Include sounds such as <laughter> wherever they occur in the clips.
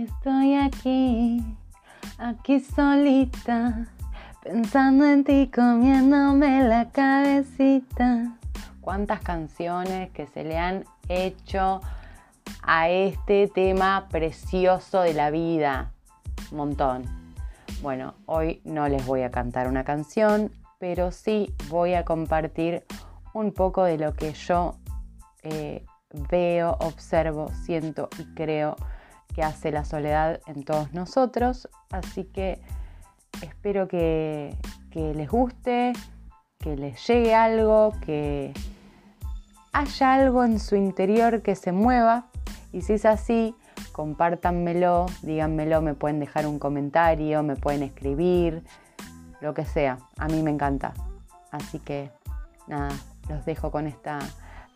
Estoy aquí, aquí solita, pensando en ti, comiéndome la cabecita. ¿Cuántas canciones que se le han hecho a este tema precioso de la vida? Montón. Bueno, hoy no les voy a cantar una canción, pero sí voy a compartir un poco de lo que yo eh, veo, observo, siento y creo que hace la soledad en todos nosotros. Así que espero que, les guste, que les llegue algo, que haya algo en su interior que se mueva. Y si es así, compártanmelo, díganmelo, me pueden dejar un comentario, me pueden escribir, lo que sea. A mí me encanta. Así que nada, los dejo con esta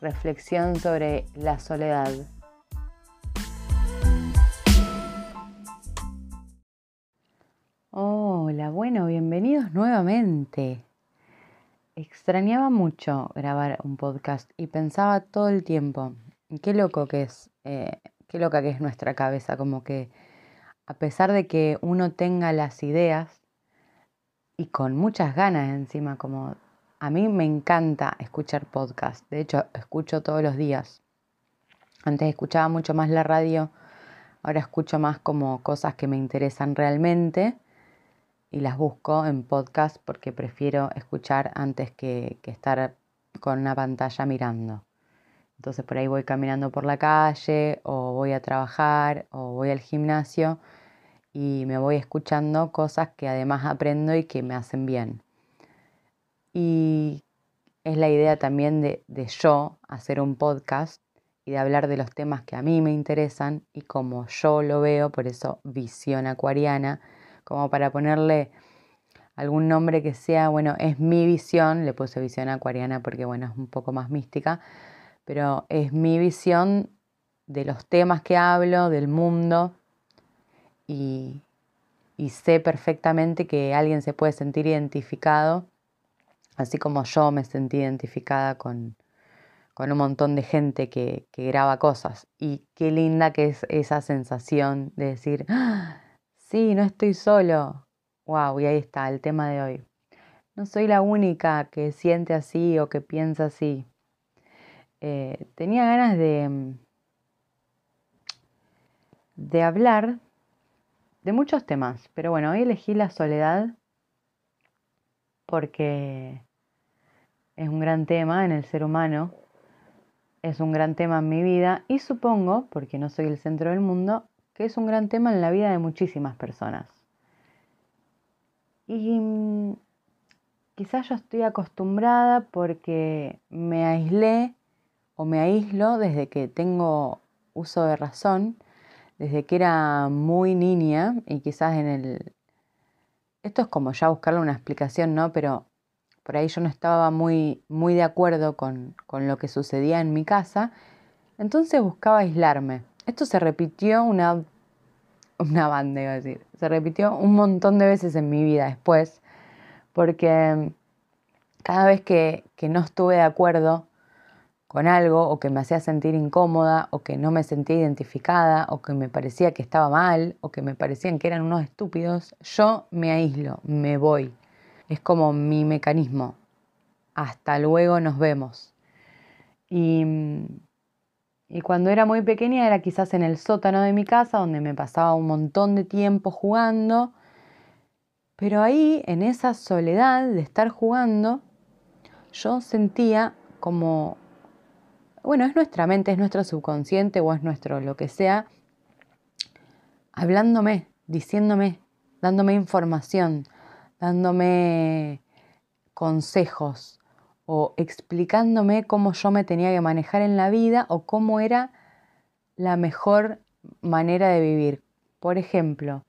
reflexión sobre la soledad. Extrañaba mucho grabar un podcast y pensaba todo el tiempo, qué loco que es, eh, qué loca que es nuestra cabeza, como que a pesar de que uno tenga las ideas y con muchas ganas encima, como a mí me encanta escuchar podcast, de hecho escucho todos los días. Antes escuchaba mucho más la radio, ahora escucho más como cosas que me interesan realmente y las busco en podcast porque prefiero escuchar antes que, estar con una pantalla mirando. Entonces por ahí voy caminando por la calle o voy a trabajar o voy al gimnasio y me voy escuchando cosas que además aprendo y que me hacen bien. Y es la idea también de, de, yo hacer un podcast y de hablar de los temas que a mí me interesan y como yo lo veo, por eso visión acuariana como para ponerle algún nombre que sea, bueno, es mi visión, le puse visión acuariana porque, bueno, es un poco más mística, pero es mi visión de los temas que hablo, del mundo, y, sé perfectamente que alguien se puede sentir identificado, así como yo me sentí identificada con, con un montón de gente que, que, graba cosas. Y qué linda que es esa sensación de decir, ¡Ah! Sí, no estoy solo. Wow, y ahí está el tema de hoy. No soy la única que siente así o que piensa así. Eh, tenía ganas de, mm, de hablar de muchos temas, pero bueno, hoy elegí la soledad porque es un gran tema en el ser humano, es un gran tema en mi vida y supongo, porque no soy el centro del mundo, que es un gran tema en la vida de muchísimas personas. Y mm, quizás yo estoy acostumbrada porque me aislé o me aíslo desde que tengo uso de razón, desde que era muy niña y quizás en el... Esto es como ya buscarle una explicación, ¿no? Pero por ahí yo no estaba muy, muy de acuerdo con, con lo que sucedía en mi casa, entonces buscaba aislarme. Esto se repitió una, una banda, iba a decir, se repitió un montón de veces en mi vida después, porque cada vez que, que no estuve de acuerdo con algo o que me hacía sentir incómoda o que no me sentía identificada o que me parecía que estaba mal o que me parecían que eran unos estúpidos, yo me aíslo, me voy. Es como mi mecanismo. Hasta luego nos vemos. Y y cuando era muy pequeña era quizás en el sótano de mi casa, donde me pasaba un montón de tiempo jugando. Pero ahí, en esa soledad de estar jugando, yo sentía como, bueno, es nuestra mente, es nuestro subconsciente o es nuestro lo que sea, hablándome, diciéndome, dándome información, dándome consejos, o explicándome cómo yo me tenía que manejar en la vida o cómo era la mejor manera de vivir. Por ejemplo,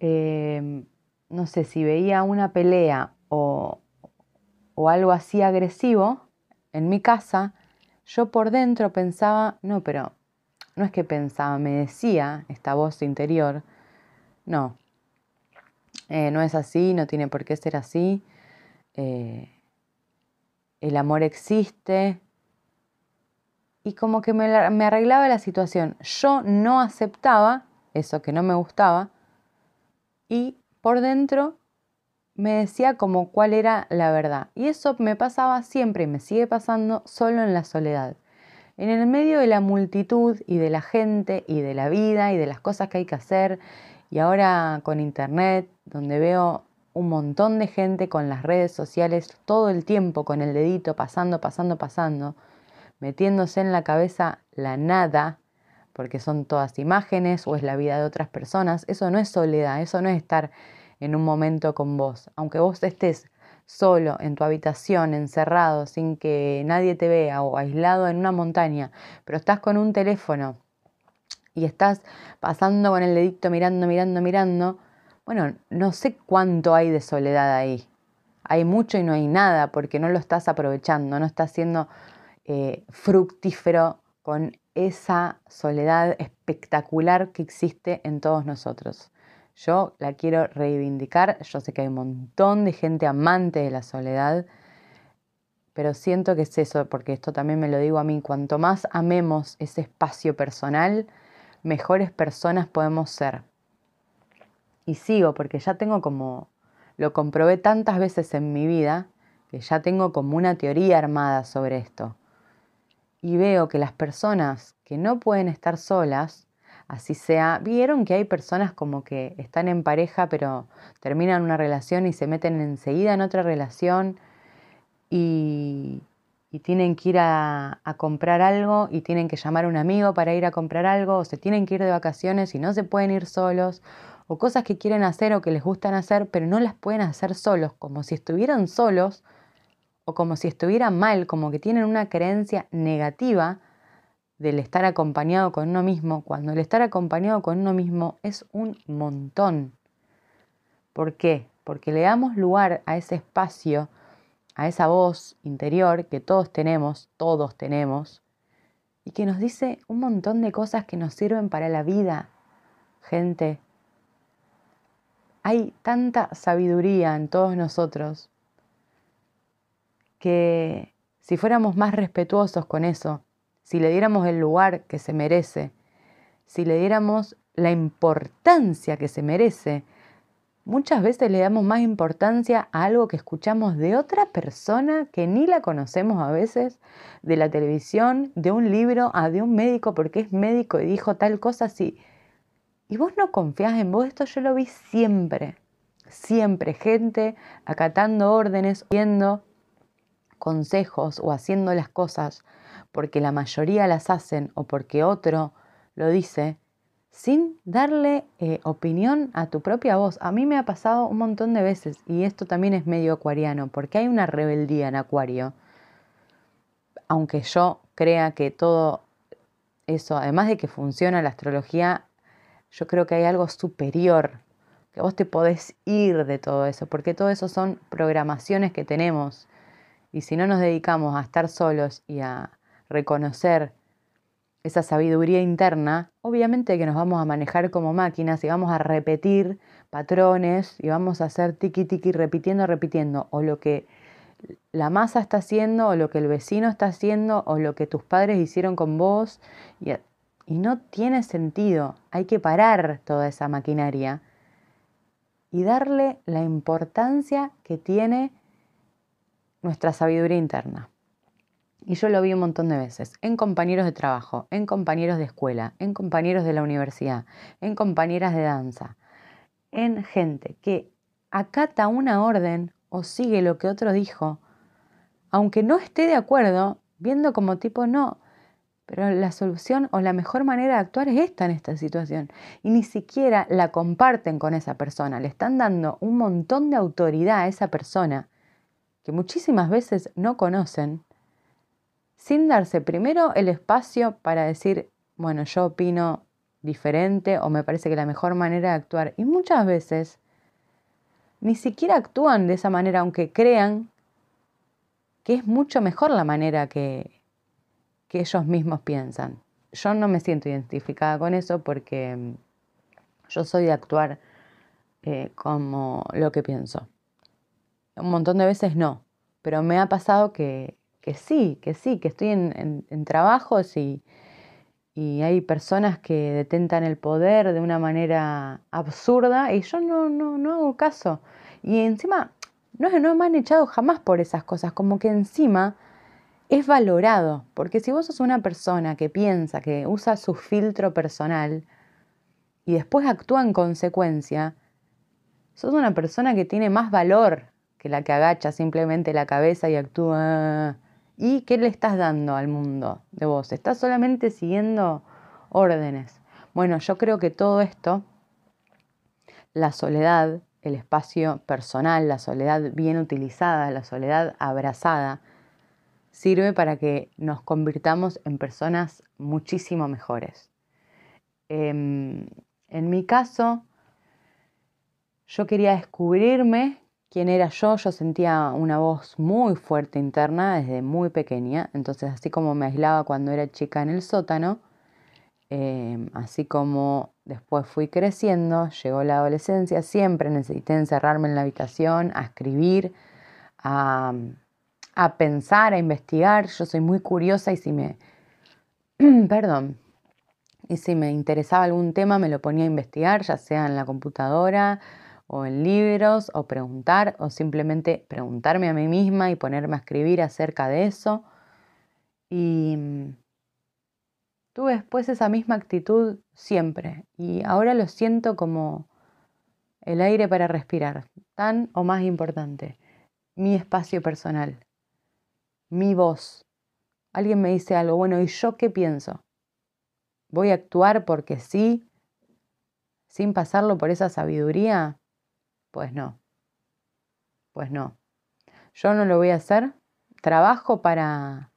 em, no sé, si veía una pelea o, o algo así agresivo en mi casa, yo por dentro pensaba, no, pero no es que pensaba, me decía esta voz interior, no, eh, no es así, no tiene por qué ser así. Eh, el amor existe. Y como que me, arreglaba la situación. Yo no aceptaba eso que no me gustaba, y por dentro me decía como cuál era la verdad. Y eso me pasaba siempre y me sigue pasando solo en la soledad. En el medio de la multitud y de la gente y de la vida y de las cosas que hay que hacer, y ahora con internet, donde veo un montón de gente con las redes sociales todo el tiempo con el dedito pasando, pasando, pasando, metiéndose en la cabeza la nada, porque son todas imágenes o es la vida de otras personas, eso no es soledad, eso no es estar en un momento con vos. Aunque vos estés solo en tu habitación, encerrado, sin que nadie te vea o aislado en una montaña, pero estás con un teléfono y estás pasando con el dedito mirando, mirando, mirando, bueno, no sé cuánto hay de soledad ahí. Hay mucho y no hay nada porque no lo estás aprovechando, no estás siendo eh, fructífero con esa soledad espectacular que existe en todos nosotros. Yo la quiero reivindicar, yo sé que hay un montón de gente amante de la soledad, pero siento que es eso, porque esto también me lo digo a mí, cuanto más amemos ese espacio personal, mejores personas podemos ser. Y sigo, porque ya tengo como, lo comprobé tantas veces en mi vida, que ya tengo como una teoría armada sobre esto. Y veo que las personas que no pueden estar solas, así sea, vieron que hay personas como que están en pareja pero terminan una relación y se meten enseguida en otra relación y, tienen que ir a, comprar algo y tienen que llamar a un amigo para ir a comprar algo, o se tienen que ir de vacaciones y no se pueden ir solos, o cosas que quieren hacer o que les gustan hacer, pero no las pueden hacer solos, como si estuvieran solos o como si estuvieran mal, como que tienen una creencia negativa del estar acompañado con uno mismo, cuando el estar acompañado con uno mismo es un montón. ¿Por qué? Porque le damos lugar a ese espacio a esa voz interior que todos tenemos, todos tenemos, y que nos dice un montón de cosas que nos sirven para la vida, gente. Hay tanta sabiduría en todos nosotros que si fuéramos más respetuosos con eso, si le diéramos el lugar que se merece, si le diéramos la importancia que se merece, Muchas veces le damos más importancia a algo que escuchamos de otra persona que ni la conocemos a veces, de la televisión, de un libro, a de un médico porque es médico y dijo tal cosa así. Y vos no confías en vos, esto yo lo vi siempre, siempre, gente acatando órdenes, viendo consejos o haciendo las cosas porque la mayoría las hacen o porque otro lo dice sin darle eh, opinión a tu propia voz. A mí me ha pasado un montón de veces y esto también es medio acuariano, porque hay una rebeldía en acuario. Aunque yo crea que todo eso, además de que funciona la astrología, yo creo que hay algo superior, que vos te podés ir de todo eso, porque todo eso son programaciones que tenemos. Y si no nos dedicamos a estar solos y a reconocer esa sabiduría interna, obviamente que nos vamos a manejar como máquinas y vamos a repetir patrones y vamos a hacer tiki tiki repitiendo, repitiendo, o lo que la masa está haciendo, o lo que el vecino está haciendo, o lo que tus padres hicieron con vos, y no tiene sentido. Hay que parar toda esa maquinaria y darle la importancia que tiene nuestra sabiduría interna. Y yo lo vi un montón de veces, en compañeros de trabajo, en compañeros de escuela, en compañeros de la universidad, en compañeras de danza, en gente que acata una orden o sigue lo que otro dijo, aunque no esté de acuerdo, viendo como tipo no, pero la solución o la mejor manera de actuar es esta en esta situación. Y ni siquiera la comparten con esa persona, le están dando un montón de autoridad a esa persona que muchísimas veces no conocen sin darse primero el espacio para decir, bueno, yo opino diferente o me parece que la mejor manera de actuar. Y muchas veces ni siquiera actúan de esa manera, aunque crean que es mucho mejor la manera que, que ellos mismos piensan. Yo no me siento identificada con eso porque mm, yo soy de actuar eh, como lo que pienso. Un montón de veces no, pero me ha pasado que, que sí, que sí, que estoy en, trabajos y, y hay personas que detentan el poder de una manera absurda y yo no, no, no hago caso. Y encima, no, no me han echado jamás por esas cosas, como que encima es valorado, porque si vos sos una persona que piensa, que usa su filtro personal y después actúa en consecuencia, sos una persona que tiene más valor que la que agacha simplemente la cabeza y actúa ¿Y qué le estás dando al mundo de vos? ¿Estás solamente siguiendo órdenes? Bueno, yo creo que todo esto, la soledad, el espacio personal, la soledad bien utilizada, la soledad abrazada, sirve para que nos convirtamos en personas muchísimo mejores. Em, en mi caso, yo quería descubrirme quién era yo, yo sentía una voz muy fuerte interna desde muy pequeña, entonces así como me aislaba cuando era chica en el sótano, em, así como después fui creciendo, llegó la adolescencia, siempre necesité encerrarme en la habitación, a escribir, a, a pensar, a investigar, yo soy muy curiosa y si me, <clears throat> perdón, y si me interesaba algún tema me lo ponía a investigar, ya sea en la computadora, o en libros o preguntar o simplemente preguntarme a mí misma y ponerme a escribir acerca de eso. Y mm, tuve después esa misma actitud siempre y ahora lo siento como el aire para respirar, tan o más importante, mi espacio personal, mi voz. Alguien me dice algo, bueno, ¿y yo qué pienso? ¿Voy a actuar porque sí, sin pasarlo por esa sabiduría? Pues no, pues no. Yo no lo voy a hacer. Trabajo para,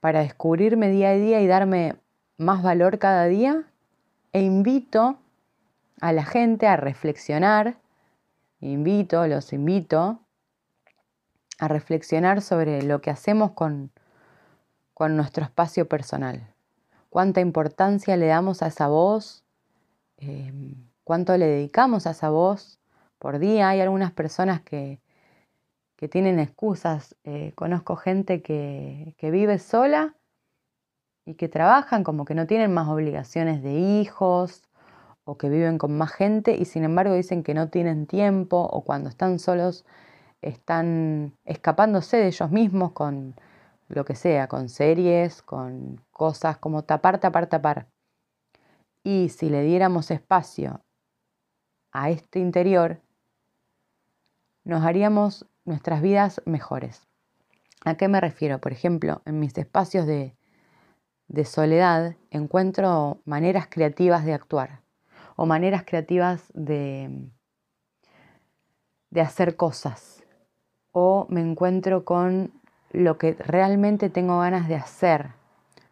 para descubrirme día a día y darme más valor cada día e invito a la gente a reflexionar, invito, los invito a reflexionar sobre lo que hacemos con, con nuestro espacio personal. Cuánta importancia le damos a esa voz, em, cuánto le dedicamos a esa voz por día. Hay algunas personas que, que tienen excusas. Eh, conozco gente que, que vive sola y que trabajan como que no tienen más obligaciones de hijos o que viven con más gente y sin embargo dicen que no tienen tiempo o cuando están solos están escapándose de ellos mismos con lo que sea, con series, con cosas como tapar, tapar, tapar. Y si le diéramos espacio a este interior, nos haríamos nuestras vidas mejores. ¿A qué me refiero? Por ejemplo, en mis espacios de, soledad encuentro maneras creativas de actuar o maneras creativas de, de hacer cosas o me encuentro con lo que realmente tengo ganas de hacer.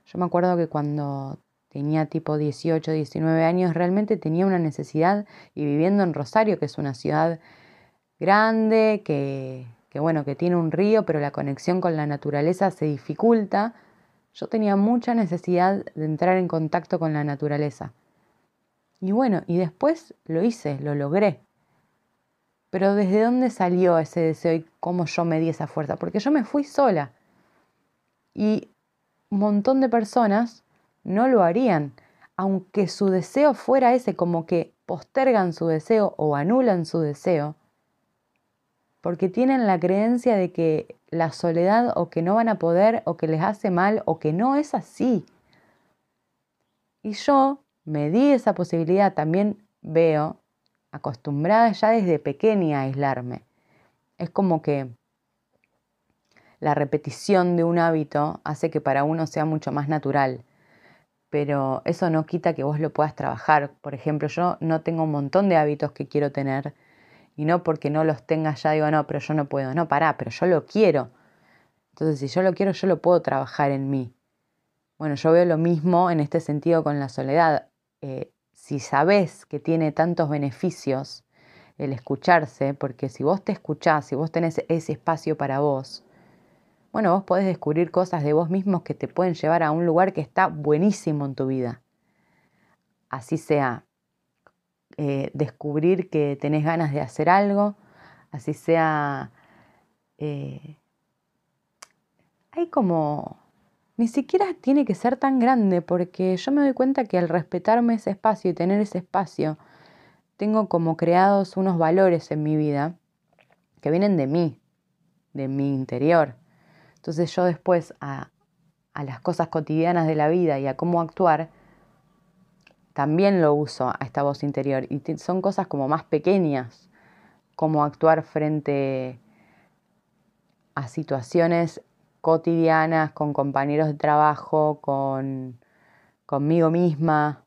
Yo me acuerdo que cuando tenía tipo 18, 19 años, realmente tenía una necesidad y viviendo en Rosario, que es una ciudad grande, que, que, bueno, que tiene un río, pero la conexión con la naturaleza se dificulta, yo tenía mucha necesidad de entrar en contacto con la naturaleza. Y bueno, y después lo hice, lo logré. Pero ¿desde dónde salió ese deseo y cómo yo me di esa fuerza? Porque yo me fui sola. Y un montón de personas no lo harían, aunque su deseo fuera ese, como que postergan su deseo o anulan su deseo, porque tienen la creencia de que la soledad o que no van a poder o que les hace mal o que no es así. Y yo me di esa posibilidad, también veo, acostumbrada ya desde pequeña a aislarme. Es como que la repetición de un hábito hace que para uno sea mucho más natural pero eso no quita que vos lo puedas trabajar. Por ejemplo, yo no tengo un montón de hábitos que quiero tener y no porque no los tenga ya digo, no, pero yo no puedo. No, pará, pero yo lo quiero. Entonces, si yo lo quiero, yo lo puedo trabajar en mí. Bueno, yo veo lo mismo en este sentido con la soledad. Eh, si sabes que tiene tantos beneficios el escucharse, porque si vos te escuchás, si vos tenés ese espacio para vos, bueno, vos podés descubrir cosas de vos mismos que te pueden llevar a un lugar que está buenísimo en tu vida. Así sea eh, descubrir que tenés ganas de hacer algo, así sea... Eh, hay como ni siquiera tiene que ser tan grande, porque yo me doy cuenta que al respetarme ese espacio y tener ese espacio, tengo como creados unos valores en mi vida que vienen de mí, de mi interior. Entonces yo después a, a las cosas cotidianas de la vida y a cómo actuar, también lo uso a esta voz interior. Y son cosas como más pequeñas, como actuar frente a situaciones cotidianas con compañeros de trabajo, con conmigo misma,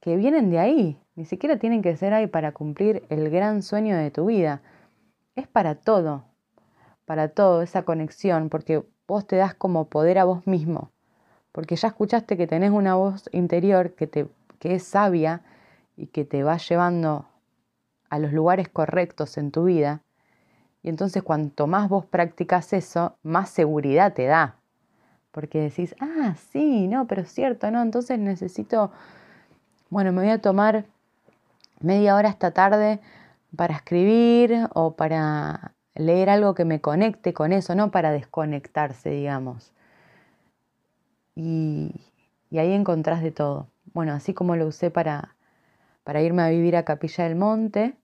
que vienen de ahí, ni siquiera tienen que ser ahí para cumplir el gran sueño de tu vida. Es para todo, para todo esa conexión, porque vos te das como poder a vos mismo, porque ya escuchaste que tenés una voz interior que, te, que es sabia y que te va llevando a los lugares correctos en tu vida. Y entonces cuanto más vos practicas eso, más seguridad te da. Porque decís, ah, sí, no, pero es cierto, no, entonces necesito, bueno, me voy a tomar media hora esta tarde para escribir o para leer algo que me conecte con eso, no para desconectarse, digamos. Y, ahí encontrás de todo. Bueno, así como lo usé para, para irme a vivir a Capilla del Monte,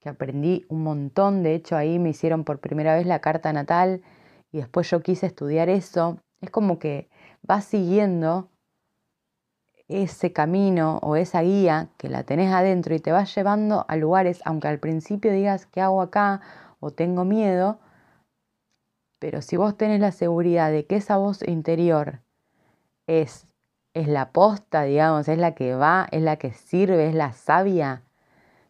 que aprendí un montón, de hecho ahí me hicieron por primera vez la carta natal y después yo quise estudiar eso. Es como que vas siguiendo ese camino o esa guía que la tenés adentro y te vas llevando a lugares, aunque al principio digas, ¿qué hago acá? o tengo miedo, pero si vos tenés la seguridad de que esa voz interior es, es la posta, digamos, es la que va, es la que sirve, es la sabia,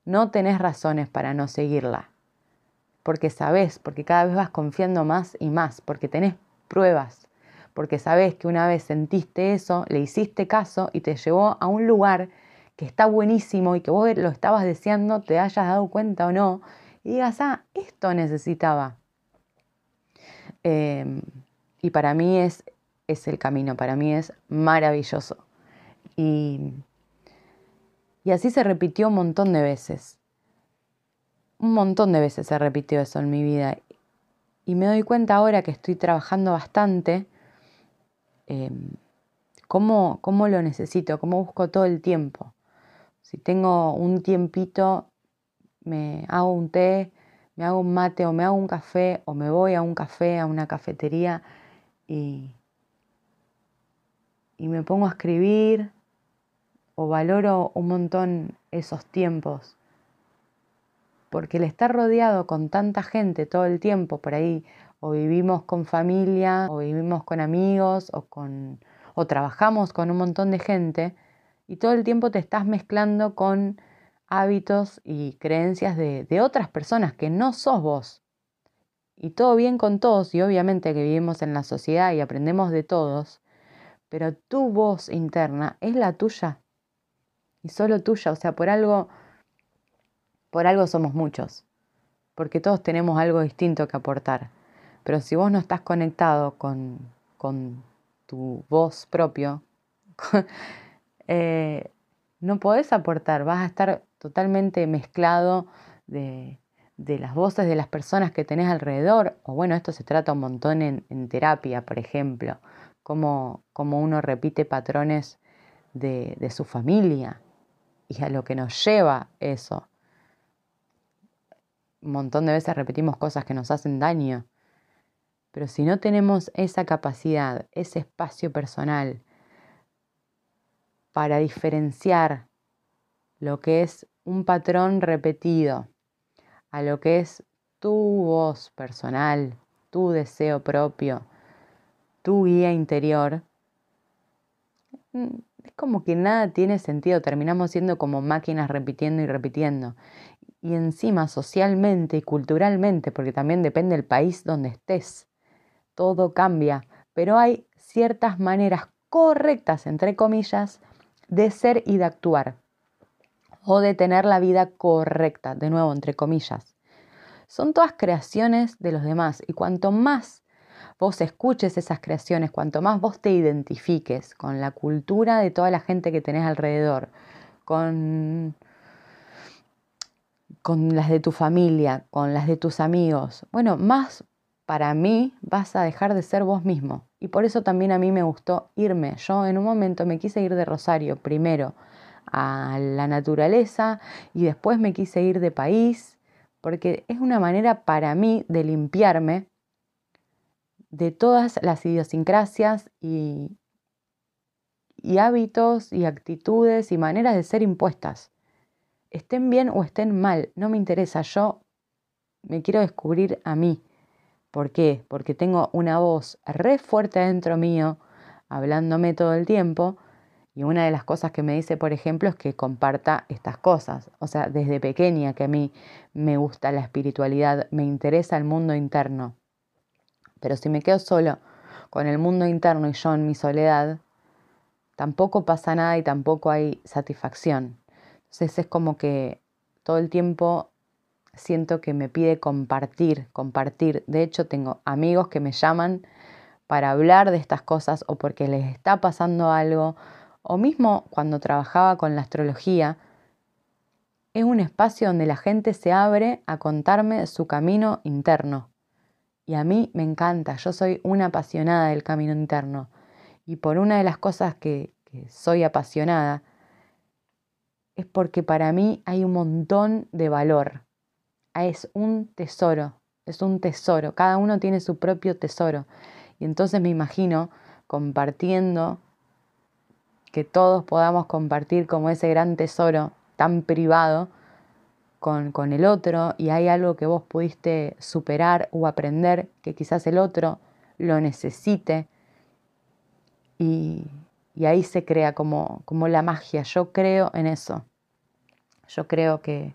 no tenés razones para no seguirla. Porque sabés, porque cada vez vas confiando más y más, porque tenés pruebas, porque sabés que una vez sentiste eso, le hiciste caso y te llevó a un lugar que está buenísimo y que vos lo estabas deseando, te hayas dado cuenta o no, y digas, ah, esto necesitaba. Em, y para mí es, es el camino, para mí es maravilloso. Y, y así se repitió un montón de veces. Un montón de veces se repitió eso en mi vida. Y me doy cuenta ahora que estoy trabajando bastante, em, cómo, cómo lo necesito, cómo busco todo el tiempo. Si tengo un tiempito me hago un té, me hago un mate o me hago un café o me voy a un café, a una cafetería y, y me pongo a escribir o valoro un montón esos tiempos. Porque el estar rodeado con tanta gente todo el tiempo por ahí, o vivimos con familia, o vivimos con amigos, o, con, o trabajamos con un montón de gente, y todo el tiempo te estás mezclando con hábitos y creencias de, otras personas que no sos vos. Y todo bien con todos, y obviamente que vivimos en la sociedad y aprendemos de todos, pero tu voz interna es la tuya. Y solo tuya, o sea, por algo, por algo somos muchos, porque todos tenemos algo distinto que aportar. Pero si vos no estás conectado con, con tu voz propio, <laughs> eh, no podés aportar, vas a estar totalmente mezclado de, las voces de las personas que tenés alrededor, o bueno, esto se trata un montón en, terapia, por ejemplo, cómo, uno repite patrones de, de su familia y a lo que nos lleva eso. Un montón de veces repetimos cosas que nos hacen daño, pero si no tenemos esa capacidad, ese espacio personal, para diferenciar lo que es un patrón repetido a lo que es tu voz personal, tu deseo propio, tu guía interior, mm, es como que nada tiene sentido, terminamos siendo como máquinas repitiendo y repitiendo. Y encima socialmente y culturalmente, porque también depende del país donde estés, todo cambia, pero hay ciertas maneras correctas, entre comillas, de ser y de actuar, o de tener la vida correcta, de nuevo, entre comillas. Son todas creaciones de los demás y cuanto más vos escuches esas creaciones, cuanto más vos te identifiques con la cultura de toda la gente que tenés alrededor, con, con las de tu familia, con las de tus amigos, bueno, más para mí vas a dejar de ser vos mismo Y por eso también a mí me gustó irme. Yo en un momento me quise ir de Rosario primero a la naturaleza y después me quise ir de país, porque es una manera para mí de limpiarme de todas las idiosincrasias y, hábitos y actitudes y maneras de ser impuestas. Estén bien o estén mal, no me interesa, yo me quiero descubrir a mí. ¿Por qué? Porque tengo una voz re fuerte dentro mío, hablándome todo el tiempo, y una de las cosas que me dice, por ejemplo, es que comparta estas cosas. O sea, desde pequeña que a mí me gusta la espiritualidad, me interesa el mundo interno. Pero si me quedo solo con el mundo interno y yo en mi soledad, tampoco pasa nada y tampoco hay satisfacción. Entonces es como que todo el tiempo siento que me pide compartir, compartir. De hecho, tengo amigos que me llaman para hablar de estas cosas o porque les está pasando algo, o mismo cuando trabajaba con la astrología, es un espacio donde la gente se abre a contarme su camino interno. Y a mí me encanta, yo soy una apasionada del camino interno. Y por una de las cosas que, que soy apasionada, es porque para mí hay un montón de valor. Es un tesoro, es un tesoro. Cada uno tiene su propio tesoro. Y entonces me imagino compartiendo, que todos podamos compartir como ese gran tesoro tan privado con, el otro y hay algo que vos pudiste superar o aprender que quizás el otro lo necesite y, ahí se crea como, como, la magia. Yo creo en eso. Yo creo que,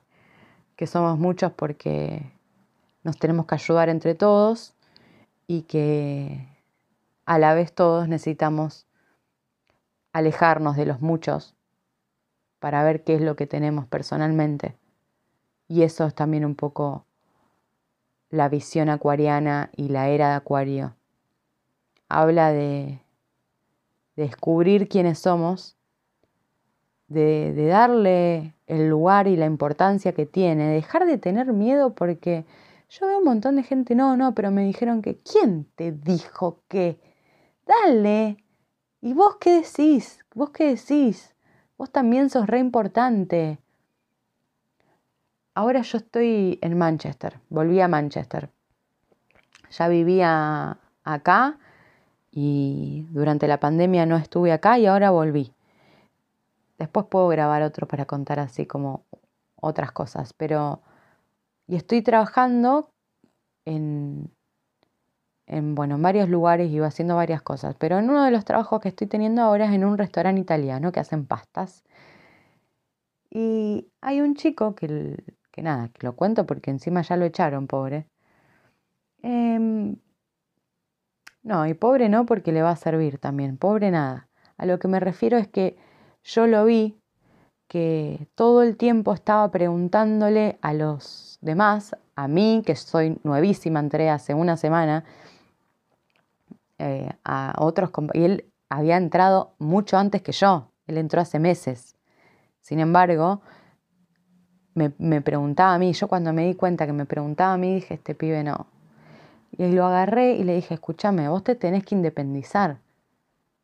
que somos muchos porque nos tenemos que ayudar entre todos y que a la vez todos necesitamos alejarnos de los muchos para ver qué es lo que tenemos personalmente y eso es también un poco la visión acuariana y la era de Acuario. Habla de, descubrir quiénes somos, de, darle el lugar y la importancia que tiene, dejar de tener miedo porque yo veo un montón de gente, no, no, pero me dijeron que, ¿quién te dijo que? Dale. ¿Y vos qué decís? ¿Vos qué decís? Vos también sos re importante. Ahora yo estoy en Manchester, volví a Manchester. Ya vivía acá y durante la pandemia no estuve acá y ahora volví. Después puedo grabar otro para contar así como otras cosas, pero y estoy trabajando en, en, bueno, en varios lugares y haciendo varias cosas, pero en uno de los trabajos que estoy teniendo ahora es en un restaurante italiano que hacen pastas. Y hay un chico que que nada, que lo cuento porque encima ya lo echaron, pobre. Em, no, y pobre no porque le va a servir también, pobre nada. A lo que me refiero es que yo lo vi que todo el tiempo estaba preguntándole a los demás, a mí, que soy nuevísima, entré hace una semana, eh, a otros y él había entrado mucho antes que yo, él entró hace meses. Sin embargo, me, preguntaba a mí, yo cuando me di cuenta que me preguntaba a mí, dije, este pibe no. Y lo agarré y le dije, escúchame, vos te tenés que independizar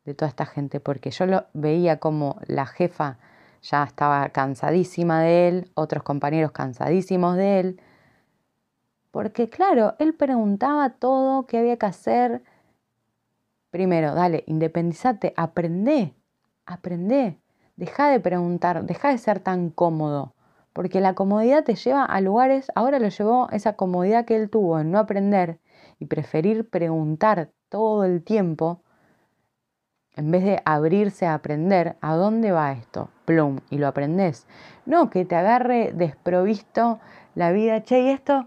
de toda esta gente, porque yo lo veía como la jefa ya estaba cansadísima de él, otros compañeros cansadísimos de él, porque claro, él preguntaba todo qué había que hacer. Primero, dale, independizate, aprende, aprende, deja de preguntar, deja de ser tan cómodo porque la comodidad te lleva a lugares, ahora lo llevó esa comodidad que él tuvo en no aprender y preferir preguntar todo el tiempo, en vez de abrirse a aprender, ¿a dónde va esto? Plum, y lo aprendes. No, que te agarre desprovisto la vida, che, y esto...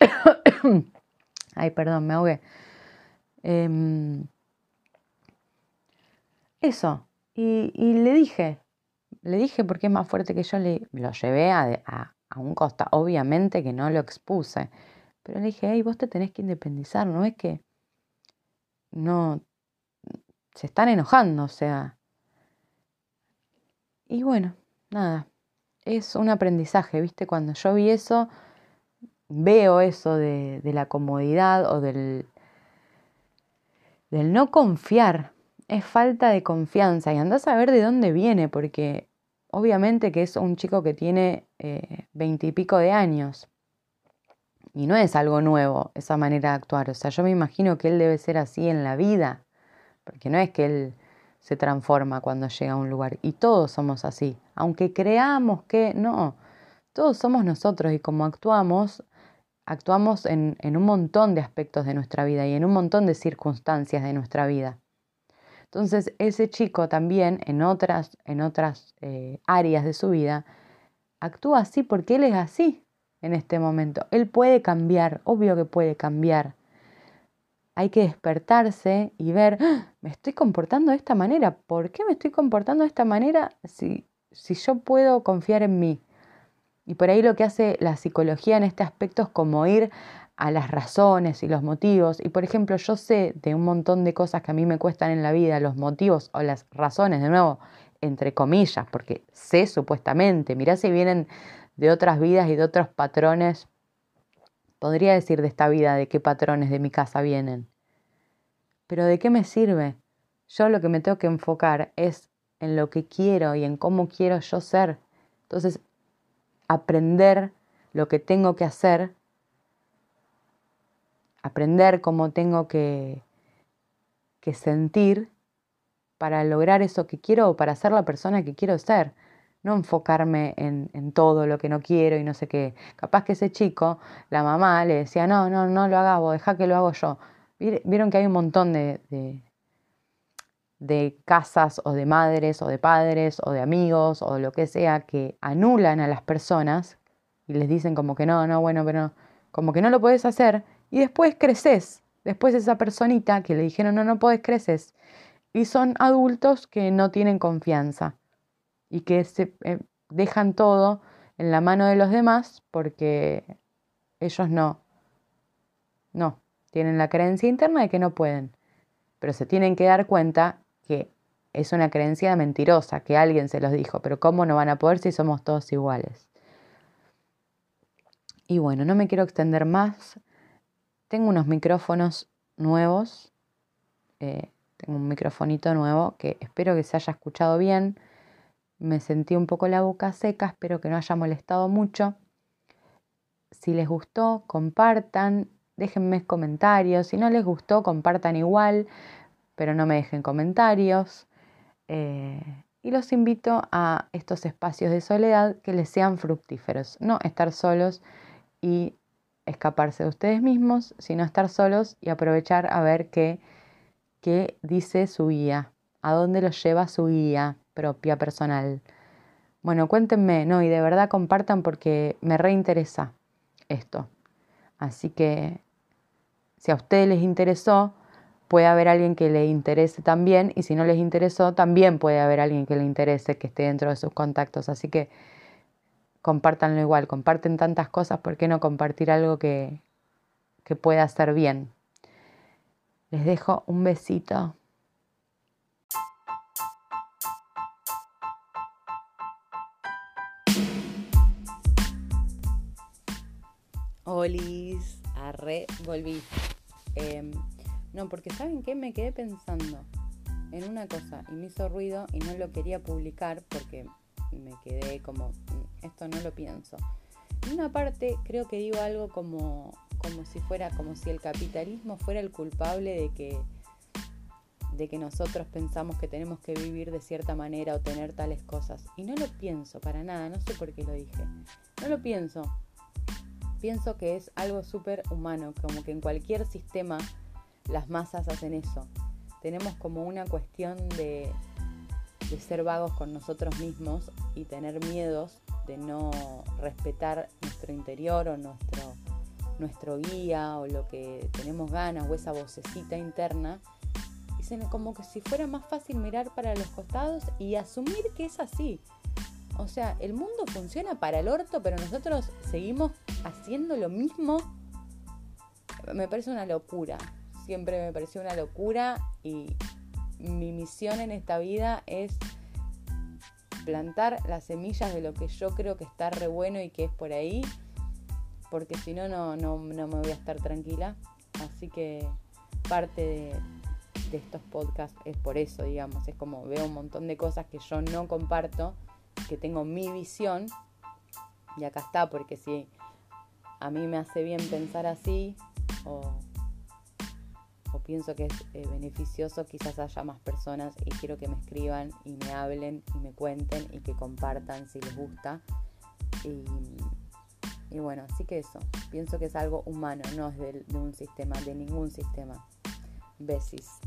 <coughs> Ay, perdón, me ahogué. Em, eso, y, y le dije, le dije porque es más fuerte que yo, le, lo llevé a, un costa. Obviamente que no lo expuse, pero le dije, hey, vos te tenés que independizar, no es que no se están enojando, o sea. Y bueno, nada, es un aprendizaje, ¿viste? Cuando yo vi eso, veo eso de, de la comodidad o del del no confiar. Es falta de confianza y andás a ver de dónde viene, porque obviamente que es un chico que tiene eh, veintipico de años. Y no es algo nuevo esa manera de actuar. O sea, yo me imagino que él debe ser así en la vida. Porque no es que él se transforma cuando llega a un lugar. Y todos somos así. Aunque creamos que no. Todos somos nosotros y como actuamos, actuamos en, un montón de aspectos de nuestra vida y en un montón de circunstancias de nuestra vida. Entonces, ese chico también en otras, en otras eh, áreas de su vida actúa así porque él es así en este momento. Él puede cambiar, obvio que puede cambiar. Hay que despertarse y ver, ¡Ah! me estoy comportando de esta manera. ¿Por qué me estoy comportando de esta manera si, si yo puedo confiar en mí? Y por ahí lo que hace la psicología en este aspecto es como ir a las razones y los motivos. Y por ejemplo, yo sé de un montón de cosas que a mí me cuestan en la vida, los motivos o las razones, de nuevo, entre comillas, porque sé supuestamente, mirá si vienen de otras vidas y de otros patrones. Podría decir de esta vida de qué patrones de mi casa vienen. Pero ¿de qué me sirve? Yo lo que me tengo que enfocar es en lo que quiero y en cómo quiero yo ser. Entonces, aprender lo que tengo que hacer, aprender cómo tengo que, que sentir para lograr eso que quiero o para ser la persona que quiero ser no enfocarme en, todo lo que no quiero y no sé qué. Capaz que ese chico, la mamá le decía, no, no, no lo hagas deja que lo hago yo. Vieron que hay un montón de, de, casas o de madres o de padres o de amigos o lo que sea que anulan a las personas y les dicen como que no, no, bueno, pero como que no lo puedes hacer y después creces. Después esa personita que le dijeron no, no puedes creces. Y son adultos que no tienen confianza y que se eh, dejan todo en la mano de los demás porque ellos no, no, tienen la creencia interna de que no pueden, pero se tienen que dar cuenta que es una creencia mentirosa, que alguien se los dijo, pero ¿cómo no van a poder si somos todos iguales? Y bueno, no me quiero extender más. Tengo unos micrófonos nuevos, eh, tengo un microfonito nuevo que espero que se haya escuchado bien. Me sentí un poco la boca seca, espero que no haya molestado mucho. Si les gustó, compartan, déjenme comentarios. Si no les gustó, compartan igual, pero no me dejen comentarios. Eh, y los invito a estos espacios de soledad que les sean fructíferos. No estar solos y escaparse de ustedes mismos, sino estar solos y aprovechar a ver qué, qué dice su guía, a dónde los lleva su guía propia, personal. Bueno, cuéntenme, no, y de verdad compartan porque me reinteresa esto. Así que si a ustedes les interesó, puede haber alguien que le interese también, y si no les interesó, también puede haber alguien que le interese, que esté dentro de sus contactos. Así que compártanlo igual, comparten tantas cosas, ¿por qué no compartir algo que, que pueda hacer bien? Les dejo un besito. Olis, arre, volví. Em, no, porque ¿saben qué? Me quedé pensando en una cosa y me hizo ruido y no lo quería publicar porque me quedé como, no lo pienso. En una parte creo que digo algo como, como si fuera, como si el capitalismo fuera el culpable de que, de que nosotros pensamos que tenemos que vivir de cierta manera o tener tales cosas. Y no lo pienso para nada, no sé por qué lo dije. No lo pienso, pienso que es algo súper humano, como que en cualquier sistema las masas hacen eso. Tenemos como una cuestión de, de ser vagos con nosotros mismos y tener miedos de no respetar nuestro interior o nuestro, nuestro guía o lo que tenemos ganas o esa vocecita interna. Y como que si fuera más fácil mirar para los costados y asumir que es así. O sea, el mundo funciona para el orto, pero nosotros seguimos haciendo lo mismo. Me parece una locura. Siempre me pareció una locura y mi misión en esta vida es plantar las semillas de lo que yo creo que está re bueno y que es por ahí, porque si no, no, no, me voy a estar tranquila. Así que parte de estos podcasts es por eso, digamos, es como veo un montón de cosas que yo no comparto, que tengo mi visión, y acá está, porque si a mí me hace bien pensar así, o, pienso que es eh, beneficioso, quizás haya más personas y quiero que me escriban y me hablen y me cuenten y que compartan si les gusta. Y, y bueno, así que eso, pienso que es algo humano, no es de, de un sistema, de ningún sistema. Besis.